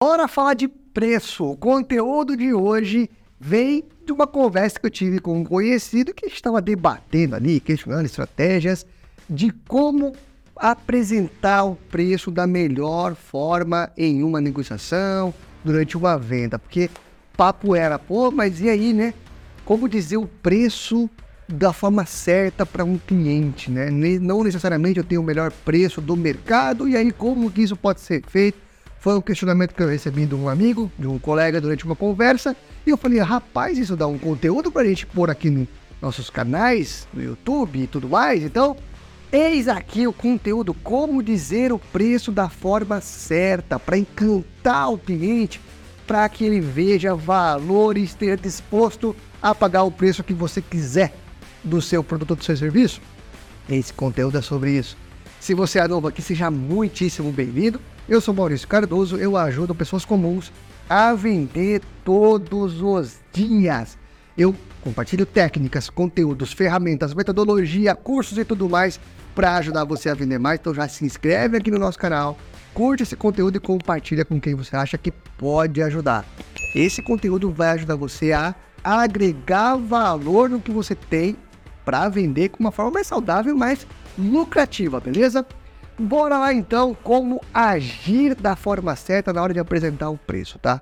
Bora falar de preço. O conteúdo de hoje vem de uma conversa que eu tive com um conhecido que estava debatendo ali, questionando estratégias de como apresentar o preço da melhor forma em uma negociação, durante uma venda. Porque papo era, pô, mas e aí, né? Como dizer o preço da forma certa para um cliente, né? Não necessariamente eu tenho o melhor preço do mercado, e aí como que isso pode ser feito? Foi um questionamento que eu recebi de um amigo, de um colega durante uma conversa, e eu falei, rapaz, isso dá um conteúdo para a gente pôr aqui nos nossos canais, no YouTube e tudo mais, então Eis aqui o conteúdo como dizer o preço da forma certa para encantar o cliente, para que ele veja valor e esteja disposto a pagar o preço que você quiser do seu produto ou do seu serviço. Esse conteúdo é sobre isso. Se você é novo aqui, seja muitíssimo bem-vindo. Eu sou Maurício Cardoso, eu ajudo pessoas comuns a vender todos os dias. Eu compartilho técnicas, conteúdos, ferramentas, metodologia, cursos e tudo mais para ajudar você a vender mais. Então já se inscreve aqui no nosso canal, curte esse conteúdo e compartilha com quem você acha que pode ajudar. Esse conteúdo vai ajudar você a agregar valor no que você tem para vender com uma forma mais saudável, mais lucrativa, beleza? Bora lá então como agir da forma certa na hora de apresentar o preço, tá?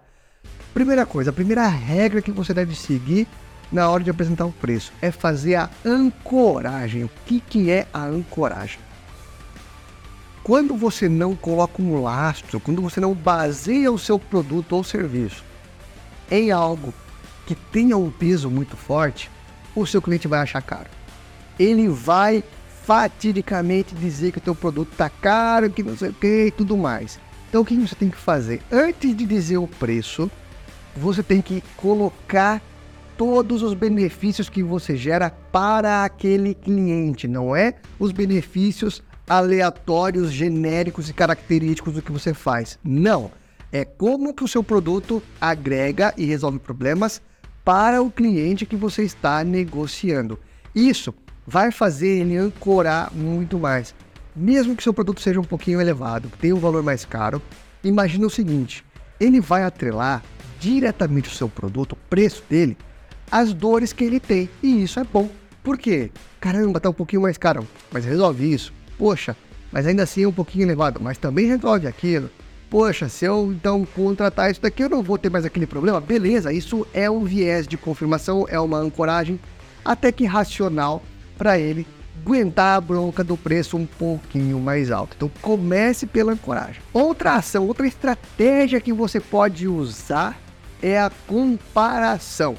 Primeira coisa, a primeira regra que você deve seguir na hora de apresentar o preço é fazer a ancoragem. O que, que é a ancoragem? Quando você não coloca um lastro, quando você não baseia o seu produto ou serviço em algo que tenha um peso muito forte, o seu cliente vai achar caro. Ele vai fatidicamente dizer que o teu produto está caro, que não sei o que e tudo mais. Então o que você tem que fazer? Antes de dizer o preço, você tem que colocar todos os benefícios que você gera para aquele cliente, não é os benefícios aleatórios, genéricos e característicos do que você faz. Não, é como que o seu produto agrega e resolve problemas para o cliente que você está negociando. Isso vai fazer ele ancorar muito mais. Mesmo que seu produto seja um pouquinho elevado, tenha um valor mais caro, imagine o seguinte: ele vai atrelar diretamente o seu produto, o preço dele, às dores que ele tem. E isso é bom. Por quê? Caramba, tá um pouquinho mais caro, mas resolve isso. Poxa, mas ainda assim é um pouquinho elevado, mas também resolve aquilo. Poxa, se eu então contratar isso daqui, eu não vou ter mais aquele problema? Beleza, isso é um viés de confirmação, é uma ancoragem até que racional para ele aguentar a bronca do preço um pouquinho mais alto. Então comece pela ancoragem. Outra ação, outra estratégia que você pode usar é a comparação.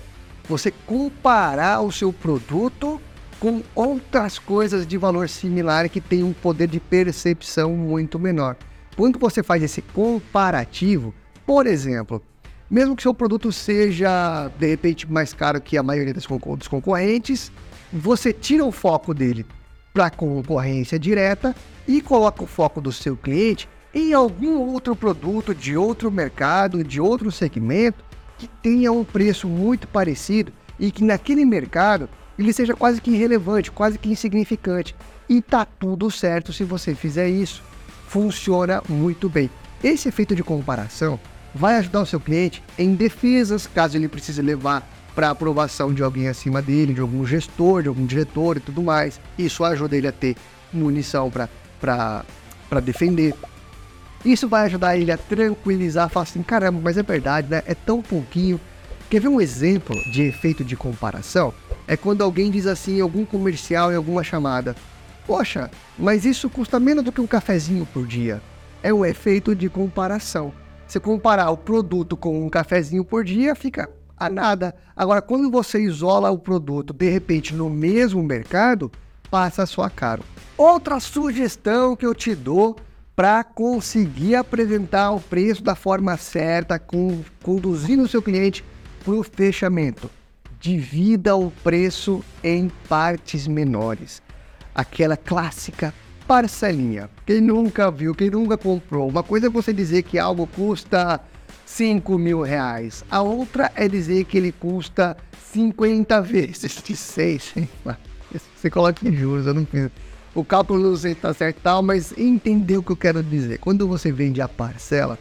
Você comparar o seu produto com outras coisas de valor similar que tem um poder de percepção muito menor. Quando você faz esse comparativo, por exemplo, mesmo que seu produto seja de repente mais caro que a maioria dos concorrentes, você tira o foco dele para concorrência direta e coloca o foco do seu cliente em algum outro produto de outro mercado, de outro segmento que tenha um preço muito parecido e que naquele mercado ele seja quase que irrelevante, quase que insignificante. E tá tudo certo se você fizer isso. Funciona muito bem. Esse efeito de comparação vai ajudar o seu cliente em defesas, caso ele precise levar para aprovação de alguém acima dele, de algum gestor, de algum diretor e tudo mais. Isso ajuda ele a ter munição para defender. Isso vai ajudar ele a tranquilizar, falar assim, caramba, mas é verdade, né? É tão pouquinho. Quer ver um exemplo de efeito de comparação? É quando alguém diz assim em algum comercial, em alguma chamada, poxa, mas isso custa menos do que um cafezinho por dia. É um efeito de comparação. Se comparar o produto com um cafezinho por dia, fica a nada. Agora, quando você isola o produto, de repente, no mesmo mercado, passa a sua caro. Outra sugestão que eu te dou para conseguir apresentar o preço da forma certa, com, conduzindo o seu cliente para o fechamento. Divida o preço em partes menores. Aquela clássica parcelinha. Quem nunca viu, quem nunca comprou. Uma coisa é você dizer que algo custa 5 mil reais. A outra é dizer que ele custa 50 vezes de 6. Você coloca em juros, eu não penso. O cálculo não sei se está certo tal, mas entendeu o que eu quero dizer. Quando você vende a parcela,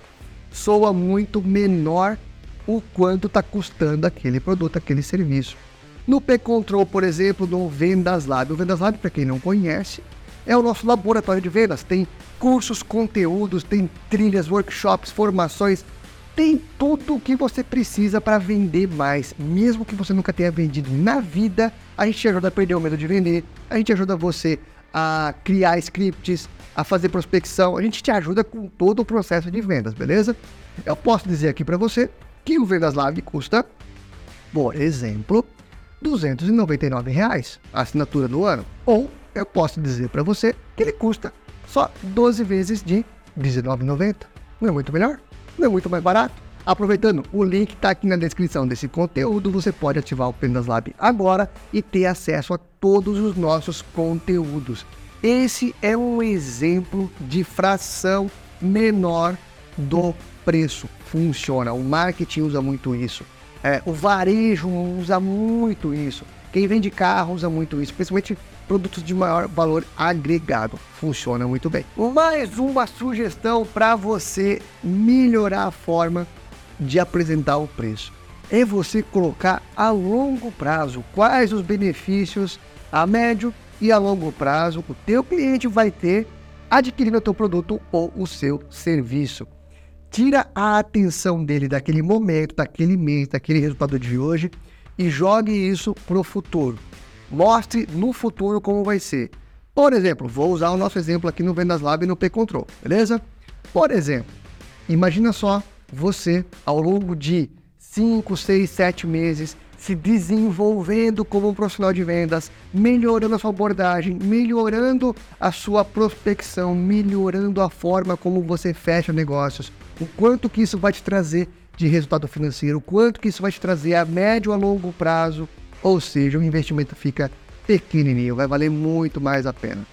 soa muito menor o quanto está custando aquele produto, aquele serviço. No P-Control, por exemplo, no Vendas Lab. O Vendas Lab, para quem não conhece, é o nosso laboratório de vendas. Tem cursos, conteúdos, tem trilhas, workshops, formações, tem tudo o que você precisa para vender mais. Mesmo que você nunca tenha vendido na vida, a gente te ajuda a perder o medo de vender, a gente ajuda você a criar scripts, a fazer prospecção, a gente te ajuda com todo o processo de vendas, beleza? Eu posso dizer aqui para você que o Vendas Lab custa, por exemplo, 299 reais, a assinatura do ano. Ou eu posso dizer para você que ele custa só 12 vezes de R$19,90. Não é muito melhor? Não é muito mais barato? Aproveitando, o link está aqui na descrição desse conteúdo. Você pode ativar o Vendas Lab agora e ter acesso a todos os nossos conteúdos. Esse é um exemplo de fração menor do preço. Funciona. O marketing usa muito isso. É, o varejo usa muito isso. Quem vende carro usa muito isso, principalmente produtos de maior valor agregado. Funciona muito bem. Mais uma sugestão para você melhorar a forma de apresentar o preço. É você colocar a longo prazo quais os benefícios a médio e a longo prazo o teu cliente vai ter adquirindo o teu produto ou o seu serviço tira a atenção dele daquele momento, daquele mês, daquele resultado de hoje e jogue isso para o futuro. Mostre no futuro como vai ser. Por exemplo, vou usar o nosso exemplo aqui no Vendas Lab e no P-Control, beleza? Por exemplo, imagina só você ao longo de 5, 6, 7 meses se desenvolvendo como um profissional de vendas, melhorando a sua abordagem, melhorando a sua prospecção, melhorando a forma como você fecha negócios, o quanto que isso vai te trazer de resultado financeiro, o quanto que isso vai te trazer a médio a longo prazo, ou seja, o investimento fica pequenininho, vai valer muito mais a pena.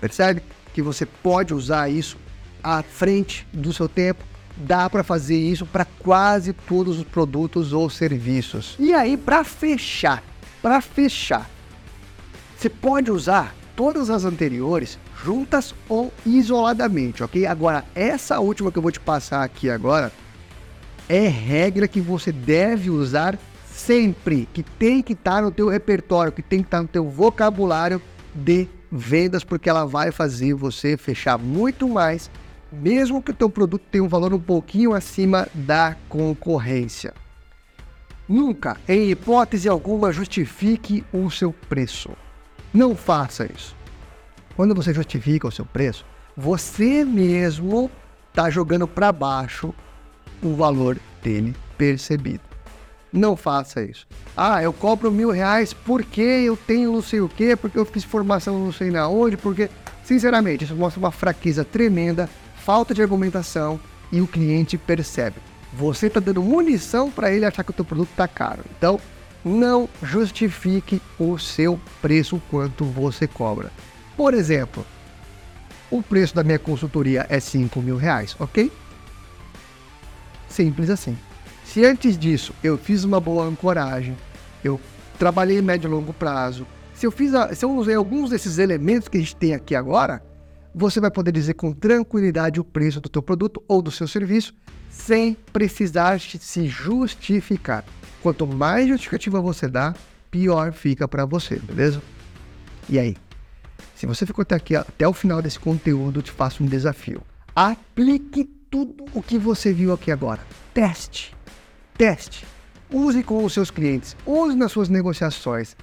Percebe que você pode usar isso à frente do seu tempo? Dá para fazer isso para quase todos os produtos ou serviços. E aí, para fechar, para fechar, você pode usar todas as anteriores juntas ou isoladamente, ok? Agora, essa última que eu vou te passar aqui agora é regra que você deve usar sempre, que tem que estar tá no teu repertório, que tem que estar tá no teu vocabulário de vendas, porque ela vai fazer você fechar muito mais, mesmo que o teu produto tenha um valor um pouquinho acima da concorrência. Nunca, em hipótese alguma, justifique o seu preço. Não faça isso. Quando você justifica o seu preço, você mesmo está jogando para baixo o valor dele percebido. Não faça isso. Ah, eu cobro mil reais porque eu tenho não sei o que, porque eu fiz formação não sei na onde, porque, sinceramente, isso mostra uma fraqueza tremenda, falta de argumentação e o cliente percebe. Você está dando munição para ele achar que o teu produto está caro. Então, não justifique o seu preço quanto você cobra. Por exemplo, o preço da minha consultoria é 5 mil reais, ok? Simples assim. Se antes disso eu fiz uma boa ancoragem, eu trabalhei médio e longo prazo, se eu, fiz a, se eu usei alguns desses elementos que a gente tem aqui agora, você vai poder dizer com tranquilidade o preço do teu produto ou do seu serviço sem precisar se justificar. Quanto mais justificativa você dá, pior fica para você, beleza? E aí? Se você ficou até aqui, até o final desse conteúdo, eu te faço um desafio. Aplique tudo o que você viu aqui agora. Teste. Teste. Use com os seus clientes. Use nas suas negociações.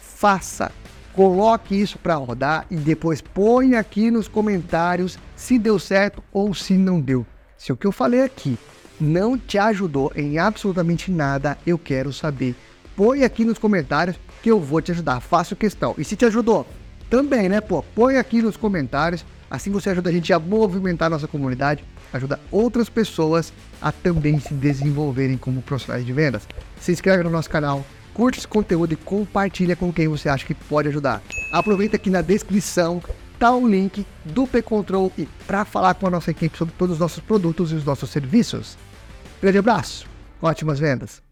Faça. Coloque isso para rodar e depois põe aqui nos comentários se deu certo ou se não deu. Se o que eu falei aqui não te ajudou em absolutamente nada, eu quero saber. Põe aqui nos comentários que eu vou te ajudar. Faço questão. E se te ajudou, também, né, pô? Põe aqui nos comentários, assim você ajuda a gente a movimentar a nossa comunidade, ajuda outras pessoas a também se desenvolverem como profissionais de vendas. Se inscreve no nosso canal, curte esse conteúdo e compartilha com quem você acha que pode ajudar. Aproveita aqui na descrição tá o link do P-Control e para falar com a nossa equipe sobre todos os nossos produtos e os nossos serviços. Grande abraço, ótimas vendas!